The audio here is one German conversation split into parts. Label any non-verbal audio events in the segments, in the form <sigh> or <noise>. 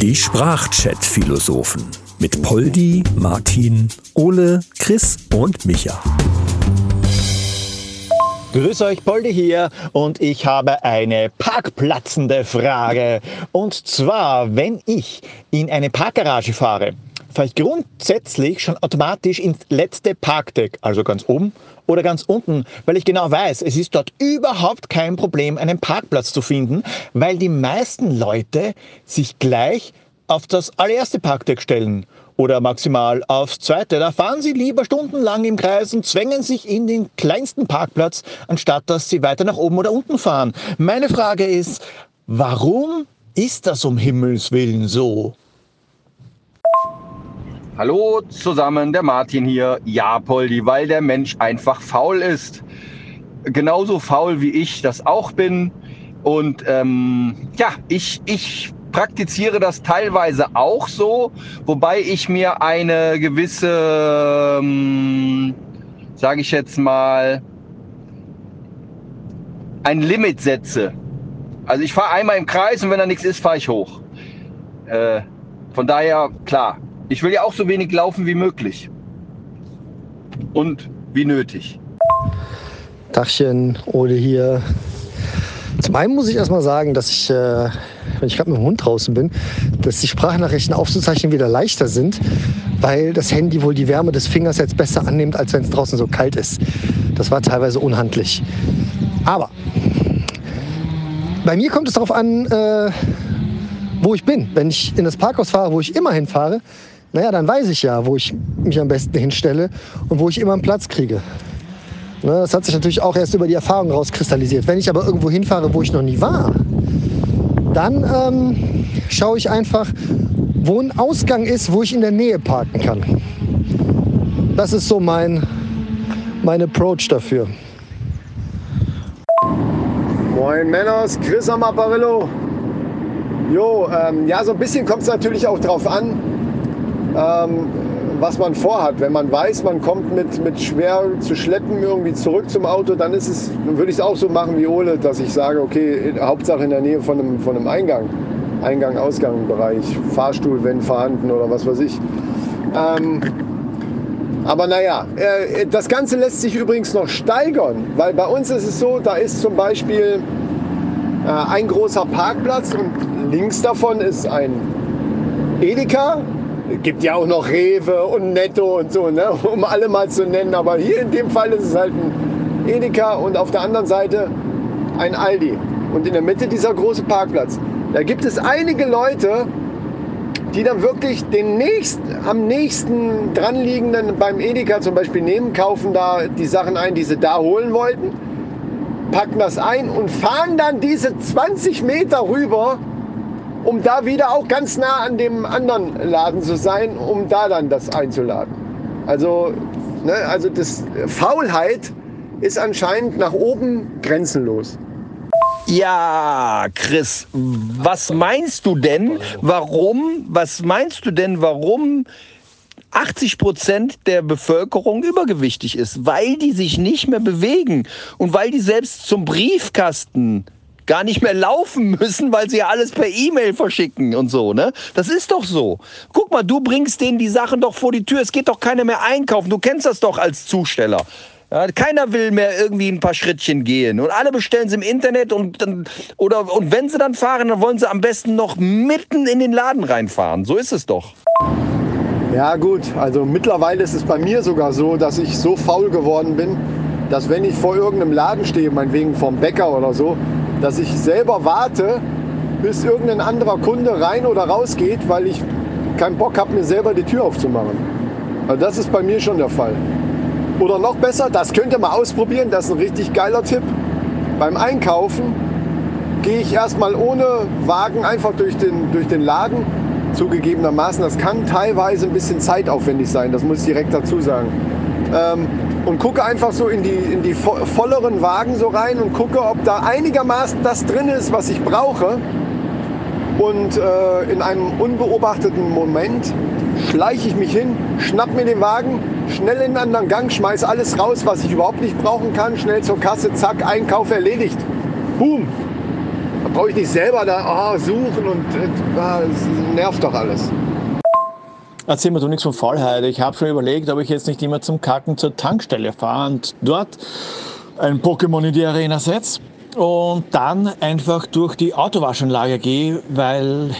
Die Sprachchat-Philosophen mit Poldi, Martin, Ole, Chris und Micha. Grüß euch, Poldi hier und ich habe eine parkplatzende Frage. Und zwar, wenn ich in eine Parkgarage fahre, fahre ich grundsätzlich schon automatisch ins letzte Parkdeck, also ganz oben oder ganz unten, weil ich genau weiß, es ist dort überhaupt kein Problem, einen Parkplatz zu finden, weil die meisten Leute sich gleich auf das allererste Parkdeck stellen oder maximal aufs zweite. Da fahren sie lieber stundenlang im Kreis und zwängen sich in den kleinsten Parkplatz, anstatt dass sie weiter nach oben oder unten fahren. Meine Frage ist, warum ist das um Himmels willen so? Hallo zusammen, der Martin hier. Ja, Poldi, weil der Mensch einfach faul ist. Genauso faul wie ich das auch bin. Und ähm, ja, ich, ich praktiziere das teilweise auch so, wobei ich mir eine gewisse, ähm, sage ich jetzt mal, ein Limit setze. Also ich fahre einmal im Kreis und wenn da nichts ist, fahre ich hoch. Äh, von daher, klar, ich will ja auch so wenig laufen wie möglich. Und wie nötig. Tachchen, Ole hier. Zum einen muss ich erstmal sagen, dass ich, äh, wenn ich gerade mit dem Hund draußen bin, dass die Sprachnachrichten aufzuzeichnen wieder leichter sind, weil das Handy wohl die Wärme des Fingers jetzt besser annimmt, als wenn es draußen so kalt ist. Das war teilweise unhandlich. Aber bei mir kommt es darauf an, äh, wo ich bin. Wenn ich in das Parkhaus fahre, wo ich immer hinfahre, naja, dann weiß ich ja, wo ich mich am besten hinstelle und wo ich immer einen Platz kriege. Ne, das hat sich natürlich auch erst über die Erfahrung rauskristallisiert. Wenn ich aber irgendwo hinfahre, wo ich noch nie war, dann ähm, schaue ich einfach, wo ein Ausgang ist, wo ich in der Nähe parken kann. Das ist so mein, mein Approach dafür. Moin Männers, Chris am Apparillo. Jo, ähm, ja, so ein bisschen kommt es natürlich auch drauf an, ähm, was man vorhat. Wenn man weiß, man kommt mit, mit schwer zu schleppen irgendwie zurück zum Auto, dann ist es, würde ich es auch so machen wie Ole, dass ich sage, okay, Hauptsache in der Nähe von einem, von einem Eingang. Eingang, Ausgangsbereich, Fahrstuhl, wenn vorhanden oder was weiß ich. Ähm, aber naja, äh, das Ganze lässt sich übrigens noch steigern, weil bei uns ist es so, da ist zum Beispiel äh, ein großer Parkplatz und links davon ist ein Edeka, gibt ja auch noch Rewe und Netto und so, ne? <laughs> um alle mal zu nennen. Aber hier in dem Fall ist es halt ein Edeka und auf der anderen Seite ein Aldi. Und in der Mitte dieser große Parkplatz. Da gibt es einige Leute, die dann wirklich den nächsten, am nächsten dranliegenden beim Edeka zum Beispiel nehmen, kaufen da die Sachen ein, die sie da holen wollten, packen das ein und fahren dann diese 20 Meter rüber um da wieder auch ganz nah an dem anderen Laden zu sein, um da dann das einzuladen. Also, ne, also das Faulheit ist anscheinend nach oben grenzenlos. Ja, Chris, was meinst du denn, warum, was meinst du denn, warum 80 Prozent der Bevölkerung übergewichtig ist? Weil die sich nicht mehr bewegen und weil die selbst zum Briefkasten gar nicht mehr laufen müssen, weil sie ja alles per E-Mail verschicken und so, ne? Das ist doch so. Guck mal, du bringst denen die Sachen doch vor die Tür. Es geht doch keiner mehr einkaufen. Du kennst das doch als Zusteller. Ja, keiner will mehr irgendwie ein paar Schrittchen gehen. Und alle bestellen sie im Internet und dann, oder, und wenn sie dann fahren, dann wollen sie am besten noch mitten in den Laden reinfahren. So ist es doch. Ja gut, also mittlerweile ist es bei mir sogar so, dass ich so faul geworden bin, dass wenn ich vor irgendeinem Laden stehe, meinetwegen vom Bäcker oder so, dass ich selber warte, bis irgendein anderer Kunde rein oder raus geht, weil ich keinen Bock habe, mir selber die Tür aufzumachen. Also das ist bei mir schon der Fall. Oder noch besser, das könnt ihr mal ausprobieren, das ist ein richtig geiler Tipp. Beim Einkaufen gehe ich erstmal ohne Wagen einfach durch den, durch den Laden. Zugegebenermaßen, das kann teilweise ein bisschen zeitaufwendig sein, das muss ich direkt dazu sagen. Ähm, und gucke einfach so in die, in die volleren Wagen so rein und gucke, ob da einigermaßen das drin ist, was ich brauche. Und äh, in einem unbeobachteten Moment schleiche ich mich hin, schnapp mir den Wagen, schnell in einen anderen Gang, schmeiß alles raus, was ich überhaupt nicht brauchen kann, schnell zur Kasse, zack, Einkauf erledigt. Boom. brauche ich nicht selber da oh, suchen und äh, das nervt doch alles. Erzähl mir du nichts von Faulheit. Ich habe schon überlegt, ob ich jetzt nicht immer zum Kacken zur Tankstelle fahre und dort ein Pokémon in die Arena setze und dann einfach durch die Autowaschanlage gehe, weil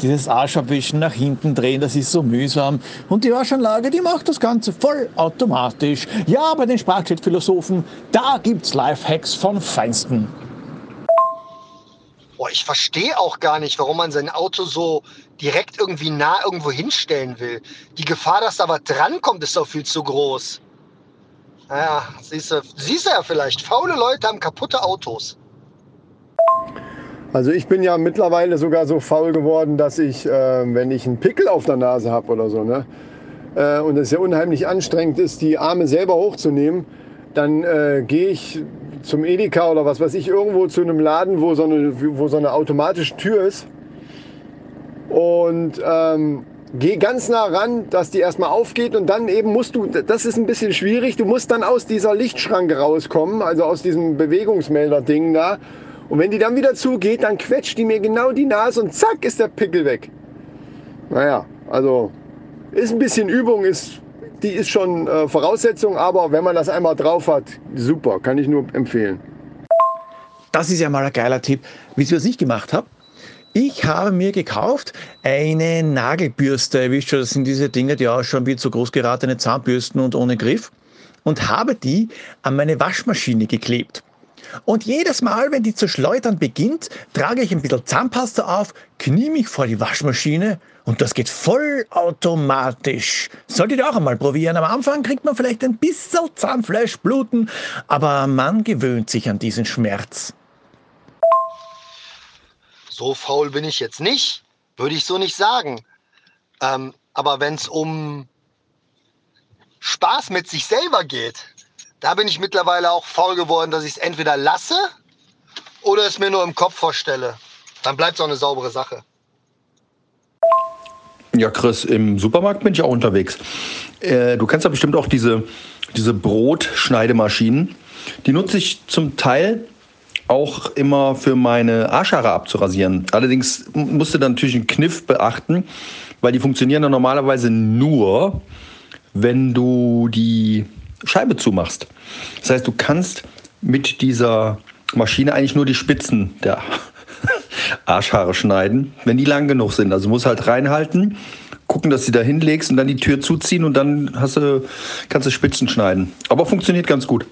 dieses Arschabwischen nach hinten drehen, das ist so mühsam. Und die Waschanlage, die macht das Ganze voll automatisch. Ja, bei den Sprachchat-Philosophen, da gibt's Lifehacks von Feinsten. Boah, ich verstehe auch gar nicht, warum man sein Auto so direkt irgendwie nah irgendwo hinstellen will. Die Gefahr, dass da was drankommt, ist doch viel zu groß. Naja, siehst du, siehst du ja vielleicht, faule Leute haben kaputte Autos. Also ich bin ja mittlerweile sogar so faul geworden, dass ich, äh, wenn ich einen Pickel auf der Nase habe oder so, ne, äh, und es ja unheimlich anstrengend ist, die Arme selber hochzunehmen, dann äh, gehe ich zum Edeka oder was weiß ich, irgendwo zu einem Laden, wo so eine, wo so eine automatische Tür ist. Und ähm, geh ganz nah ran, dass die erstmal aufgeht und dann eben musst du, das ist ein bisschen schwierig, du musst dann aus dieser Lichtschranke rauskommen, also aus diesem Bewegungsmelder-Ding da. Und wenn die dann wieder zugeht, dann quetscht die mir genau die Nase und zack ist der Pickel weg. Naja, also ist ein bisschen Übung, ist, die ist schon äh, Voraussetzung, aber wenn man das einmal drauf hat, super, kann ich nur empfehlen. Das ist ja mal ein geiler Tipp. Wie ich ich gemacht habe, ich habe mir gekauft eine Nagelbürste. Wisst ihr, das sind diese Dinge, die ausschauen wie zu groß geratene Zahnbürsten und ohne Griff. Und habe die an meine Waschmaschine geklebt. Und jedes Mal, wenn die zu schleudern beginnt, trage ich ein bisschen Zahnpasta auf, knie mich vor die Waschmaschine und das geht vollautomatisch. Solltet ihr auch einmal probieren. Am Anfang kriegt man vielleicht ein bisschen Zahnfleischbluten, aber man gewöhnt sich an diesen Schmerz. So faul bin ich jetzt nicht, würde ich so nicht sagen. Ähm, aber wenn es um Spaß mit sich selber geht, da bin ich mittlerweile auch faul geworden, dass ich es entweder lasse oder es mir nur im Kopf vorstelle. Dann bleibt es auch eine saubere Sache. Ja, Chris, im Supermarkt bin ich auch unterwegs. Äh, du kennst ja bestimmt auch diese, diese Brotschneidemaschinen. Die nutze ich zum Teil auch immer für meine Arschhaare abzurasieren. Allerdings musst du dann natürlich einen Kniff beachten, weil die funktionieren dann normalerweise nur, wenn du die Scheibe zumachst. Das heißt, du kannst mit dieser Maschine eigentlich nur die Spitzen der Arschhaare schneiden, wenn die lang genug sind. Also musst halt reinhalten, gucken, dass du da hinlegst und dann die Tür zuziehen und dann hast du, kannst du Spitzen schneiden. Aber funktioniert ganz gut.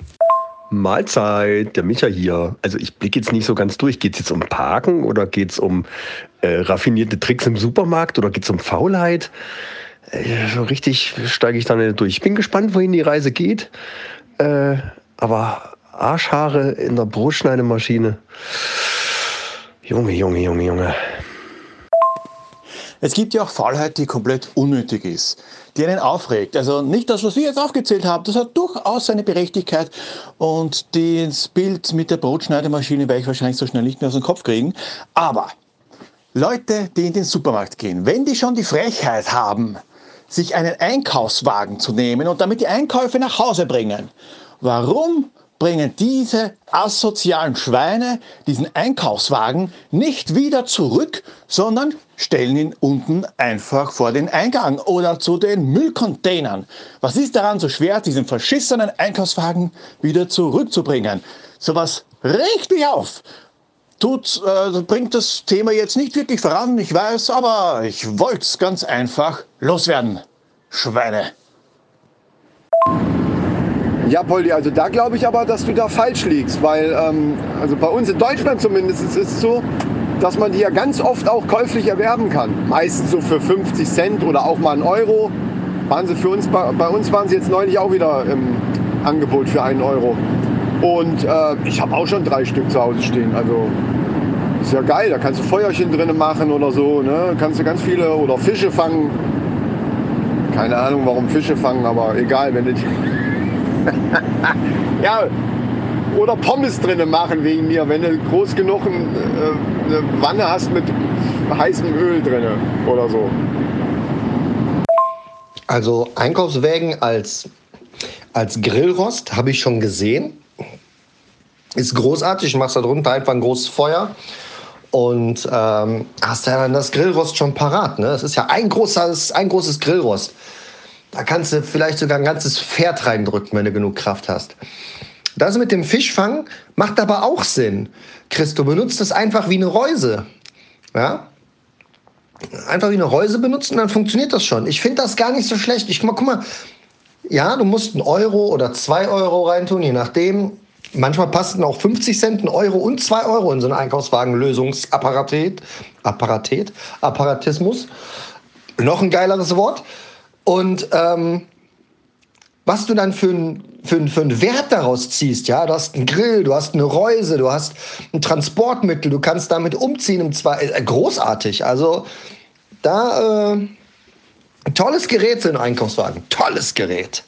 Mahlzeit, der Micha hier. Also ich blicke jetzt nicht so ganz durch. Geht es jetzt um Parken oder geht es um äh, raffinierte Tricks im Supermarkt oder geht es um Faulheit? Äh, so richtig steige ich da nicht durch. Ich bin gespannt, wohin die Reise geht. Äh, aber Arschhaare in der Brotschneidemaschine. Junge, Junge, Junge, Junge. Es gibt ja auch Faulheit, die komplett unnötig ist, die einen aufregt. Also nicht das, was wir jetzt aufgezählt haben, das hat durchaus seine Berechtigkeit und das Bild mit der Brotschneidemaschine werde ich wahrscheinlich so schnell nicht mehr aus dem Kopf kriegen. Aber Leute, die in den Supermarkt gehen, wenn die schon die Frechheit haben, sich einen Einkaufswagen zu nehmen und damit die Einkäufe nach Hause bringen, warum bringen diese asozialen Schweine diesen Einkaufswagen nicht wieder zurück, sondern stellen ihn unten einfach vor den Eingang oder zu den Müllcontainern. Was ist daran so schwer, diesen verschissenen Einkaufswagen wieder zurückzubringen? Sowas regt mich auf. Tut, äh, bringt das Thema jetzt nicht wirklich voran, ich weiß, aber ich wollte es ganz einfach loswerden. Schweine. Ja, Poldi, also da glaube ich aber, dass du da falsch liegst, weil ähm, also bei uns in Deutschland zumindest ist es so, dass man die ja ganz oft auch käuflich erwerben kann. Meistens so für 50 Cent oder auch mal einen Euro. Waren sie für uns, bei, bei uns waren sie jetzt neulich auch wieder im Angebot für einen Euro. Und äh, ich habe auch schon drei Stück zu Hause stehen. Also ist ja geil, da kannst du Feuerchen drin machen oder so. Ne? Kannst du ganz viele oder Fische fangen. Keine Ahnung, warum Fische fangen, aber egal, wenn du die <laughs> ja, oder Pommes drinnen machen wegen mir, wenn du groß genug äh, eine Wanne hast mit heißem Öl drin oder so. Also Einkaufswägen als, als Grillrost habe ich schon gesehen. Ist großartig, machst da drunter einfach ein großes Feuer und ähm, hast ja dann das Grillrost schon parat. Ne? Das ist ja ein, großes, ein großes Grillrost. Da kannst du vielleicht sogar ein ganzes Pferd reindrücken, wenn du genug Kraft hast. Das mit dem Fischfang macht aber auch Sinn. Chris, du benutzt es einfach wie eine Reuse. Ja? Einfach wie eine Reuse benutzen, dann funktioniert das schon. Ich finde das gar nicht so schlecht. Ich guck mal, ja, du musst einen Euro oder zwei Euro reintun, je nachdem. Manchmal passen auch 50 Cent, ein Euro und zwei Euro in so einen Einkaufswagen-Lösungsapparatet. Apparatet, Apparatismus. Noch ein geileres Wort. Und ähm, was du dann für einen für, für Wert daraus ziehst, ja, du hast einen Grill, du hast eine Reuse, du hast ein Transportmittel, du kannst damit umziehen im zwei, äh, großartig. Also da äh, tolles Gerät für einen Einkaufswagen, tolles Gerät.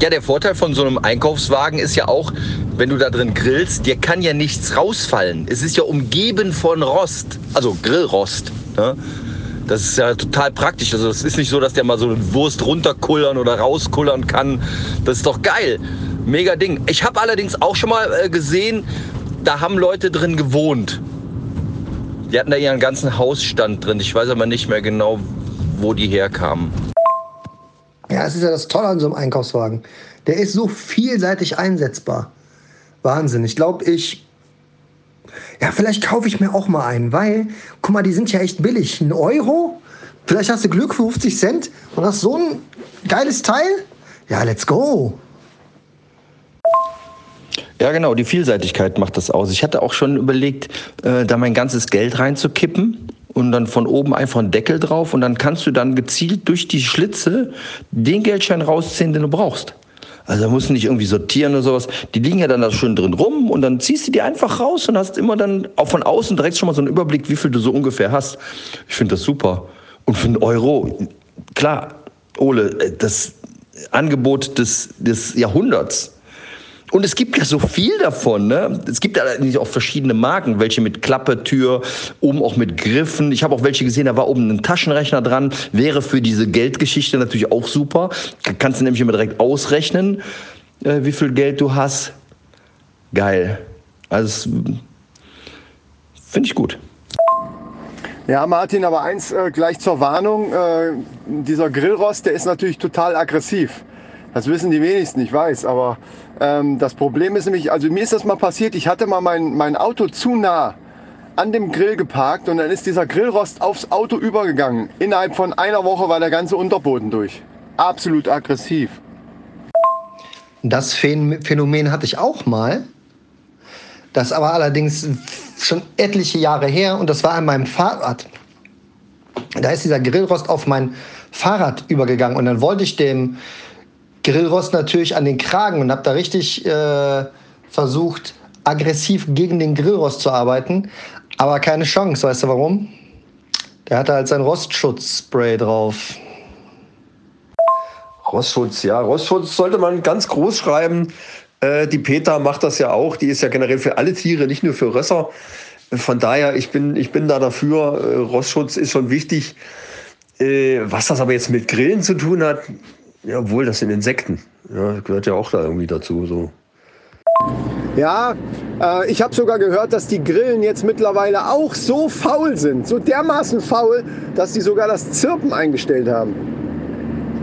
Ja, der Vorteil von so einem Einkaufswagen ist ja auch, wenn du da drin grillst, dir kann ja nichts rausfallen. Es ist ja umgeben von Rost, also Grillrost. Ne? Das ist ja total praktisch. Also es ist nicht so, dass der mal so eine Wurst runterkullern oder rauskullern kann. Das ist doch geil. Mega Ding. Ich habe allerdings auch schon mal äh, gesehen, da haben Leute drin gewohnt. Die hatten da ihren ganzen Hausstand drin. Ich weiß aber nicht mehr genau, wo die herkamen. Ja, es ist ja das Tolle an so einem Einkaufswagen. Der ist so vielseitig einsetzbar. Wahnsinn. Ich glaube, ich. Ja, vielleicht kaufe ich mir auch mal einen, weil, guck mal, die sind ja echt billig. Ein Euro? Vielleicht hast du Glück für 50 Cent und hast so ein geiles Teil? Ja, let's go. Ja, genau, die Vielseitigkeit macht das aus. Ich hatte auch schon überlegt, äh, da mein ganzes Geld reinzukippen und dann von oben einfach einen Deckel drauf und dann kannst du dann gezielt durch die Schlitze den Geldschein rausziehen, den du brauchst. Also da musst du nicht irgendwie sortieren oder sowas. Die liegen ja dann da schön drin rum und dann ziehst du die einfach raus und hast immer dann auch von außen direkt schon mal so einen Überblick, wie viel du so ungefähr hast. Ich finde das super. Und für einen Euro, klar, Ole, das Angebot des, des Jahrhunderts. Und es gibt ja so viel davon. Ne? Es gibt ja auch verschiedene Marken, welche mit Klappe, Tür, oben auch mit Griffen. Ich habe auch welche gesehen, da war oben ein Taschenrechner dran. Wäre für diese Geldgeschichte natürlich auch super. Kannst du nämlich immer direkt ausrechnen, äh, wie viel Geld du hast. Geil. Also finde ich gut. Ja, Martin, aber eins äh, gleich zur Warnung. Äh, dieser Grillrost, der ist natürlich total aggressiv. Das wissen die wenigsten, ich weiß, aber ähm, das Problem ist nämlich, also mir ist das mal passiert, ich hatte mal mein, mein Auto zu nah an dem Grill geparkt und dann ist dieser Grillrost aufs Auto übergegangen. Innerhalb von einer Woche war der ganze Unterboden durch. Absolut aggressiv. Das Phänomen hatte ich auch mal. Das aber allerdings schon etliche Jahre her und das war an meinem Fahrrad. Da ist dieser Grillrost auf mein Fahrrad übergegangen und dann wollte ich dem Grillrost natürlich an den Kragen und habe da richtig äh, versucht, aggressiv gegen den Grillrost zu arbeiten. Aber keine Chance, weißt du warum? Der hatte halt sein Rostschutzspray drauf. Rostschutz, ja. Rostschutz sollte man ganz groß schreiben. Äh, die Peter macht das ja auch. Die ist ja generell für alle Tiere, nicht nur für Rösser. Von daher, ich bin, ich bin da dafür. Äh, Rostschutz ist schon wichtig. Äh, was das aber jetzt mit Grillen zu tun hat, ja, obwohl, das sind Insekten. Ja, gehört ja auch da irgendwie dazu. So. Ja, äh, ich habe sogar gehört, dass die Grillen jetzt mittlerweile auch so faul sind, so dermaßen faul, dass sie sogar das Zirpen eingestellt haben.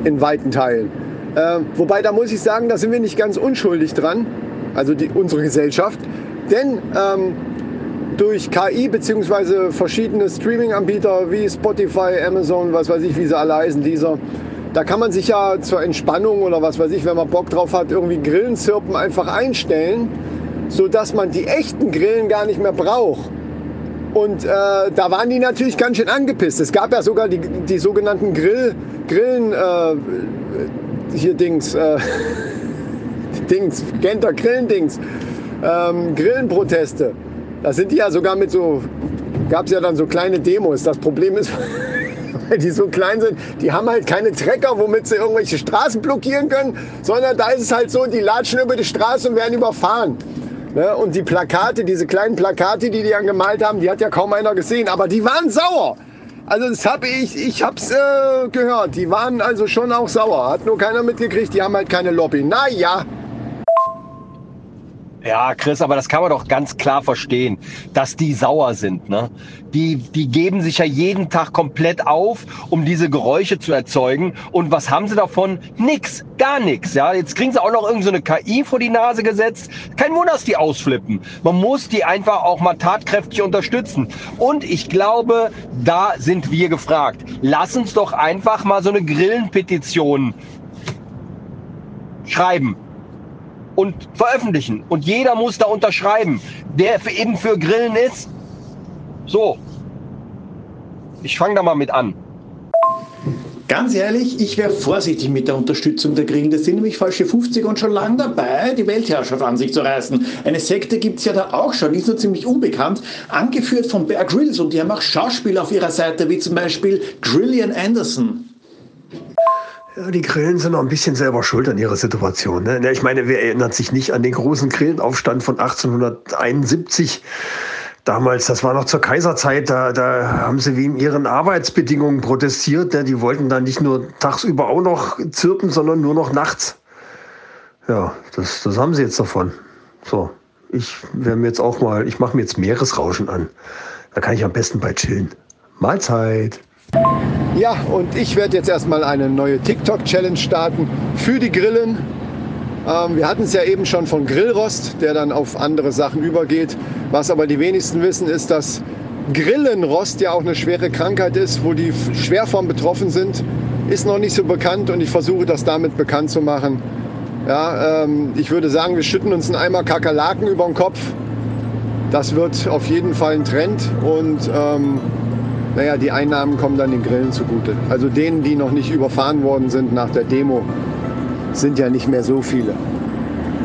In weiten Teilen. Äh, wobei, da muss ich sagen, da sind wir nicht ganz unschuldig dran, also die, unsere Gesellschaft. Denn ähm, durch KI bzw. verschiedene Streaming-Anbieter wie Spotify, Amazon, was weiß ich, wie sie alle heißen, dieser, da kann man sich ja zur Entspannung oder was weiß ich, wenn man Bock drauf hat, irgendwie Grillenzirpen einfach einstellen, sodass man die echten Grillen gar nicht mehr braucht. Und äh, da waren die natürlich ganz schön angepisst. Es gab ja sogar die, die sogenannten Grill, Grillen, äh, hier Dings, äh, <laughs> Dings, Genter Grillendings, ähm, Grillenproteste. Da sind die ja sogar mit so, gab es ja dann so kleine Demos. Das Problem ist, <laughs> weil die so klein sind, die haben halt keine Trecker, womit sie irgendwelche Straßen blockieren können, sondern da ist es halt so, die latschen über die Straße und werden überfahren. Ne? Und die Plakate, diese kleinen Plakate, die die dann gemalt haben, die hat ja kaum einer gesehen, aber die waren sauer. Also das habe ich, ich habe es äh, gehört. Die waren also schon auch sauer. Hat nur keiner mitgekriegt. Die haben halt keine Lobby. Naja. Ja, Chris, aber das kann man doch ganz klar verstehen, dass die sauer sind. Ne? Die, die geben sich ja jeden Tag komplett auf, um diese Geräusche zu erzeugen. Und was haben sie davon? Nix, gar nichts. Ja, jetzt kriegen sie auch noch irgendeine so KI vor die Nase gesetzt. Kein Wunder, dass die ausflippen. Man muss die einfach auch mal tatkräftig unterstützen. Und ich glaube, da sind wir gefragt. Lass uns doch einfach mal so eine Grillenpetition schreiben und veröffentlichen. Und jeder muss da unterschreiben, der eben für Grillen ist. So. Ich fange da mal mit an. Ganz ehrlich, ich wäre vorsichtig mit der Unterstützung der Grillen. Das sind nämlich falsche 50 und schon lange dabei, die Weltherrschaft an sich zu reißen. Eine Sekte gibt es ja da auch schon, ist nur ziemlich unbekannt, angeführt von Bear Grylls und die haben auch Schauspieler auf ihrer Seite, wie zum Beispiel Grillian Anderson. Ja, die Grillen sind noch ein bisschen selber schuld an ihrer Situation. Ne? Ich meine, wer erinnert sich nicht an den großen Grillenaufstand von 1871? Damals, das war noch zur Kaiserzeit, da, da haben sie wegen ihren Arbeitsbedingungen protestiert. Ne? Die wollten dann nicht nur tagsüber auch noch zirpen, sondern nur noch nachts. Ja, das, das haben sie jetzt davon. So, ich werde mir jetzt auch mal, ich mache mir jetzt Meeresrauschen an. Da kann ich am besten bei chillen. Mahlzeit! Ja, und ich werde jetzt erstmal eine neue TikTok-Challenge starten für die Grillen. Ähm, wir hatten es ja eben schon von Grillrost, der dann auf andere Sachen übergeht. Was aber die wenigsten wissen, ist, dass Grillenrost ja auch eine schwere Krankheit ist, wo die schwer von betroffen sind. Ist noch nicht so bekannt und ich versuche das damit bekannt zu machen. Ja, ähm, ich würde sagen, wir schütten uns einen Eimer Kakerlaken über den Kopf. Das wird auf jeden Fall ein Trend und ähm, naja, die Einnahmen kommen dann den Grillen zugute. Also denen, die noch nicht überfahren worden sind nach der Demo, sind ja nicht mehr so viele.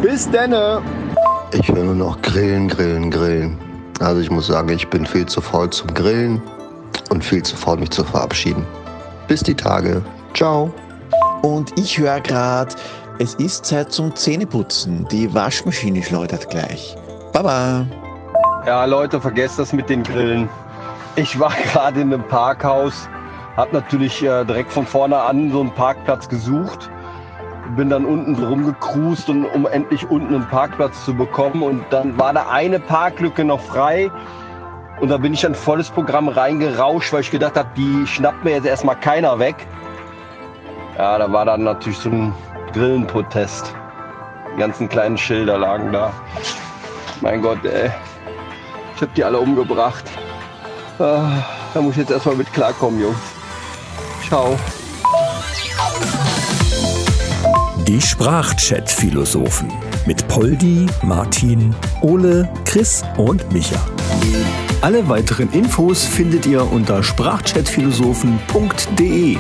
Bis denne! Ich will nur noch grillen, grillen, grillen. Also ich muss sagen, ich bin viel zu faul zum Grillen und viel zu faul, mich zu verabschieden. Bis die Tage. Ciao. Und ich höre gerade, es ist Zeit zum Zähneputzen. Die Waschmaschine schleudert gleich. Baba. Ja, Leute, vergesst das mit den Grillen. Ich war <laughs> gerade in einem Parkhaus, habe natürlich äh, direkt von vorne an so einen Parkplatz gesucht, bin dann unten so rumgecruist, und, um endlich unten einen Parkplatz zu bekommen. Und dann war da eine Parklücke noch frei. Und da bin ich dann volles Programm reingerauscht, weil ich gedacht habe, die schnappt mir jetzt erstmal keiner weg. Ja, da war dann natürlich so ein Grillenprotest. Die ganzen kleinen Schilder lagen da. Mein Gott, ey. Ich hab die alle umgebracht. Ah, da muss ich jetzt erstmal mit klarkommen, Jungs. Ciao. Die Sprachchat-Philosophen mit Poldi, Martin, Ole, Chris und Micha. Alle weiteren Infos findet ihr unter sprachchatphilosophen.de.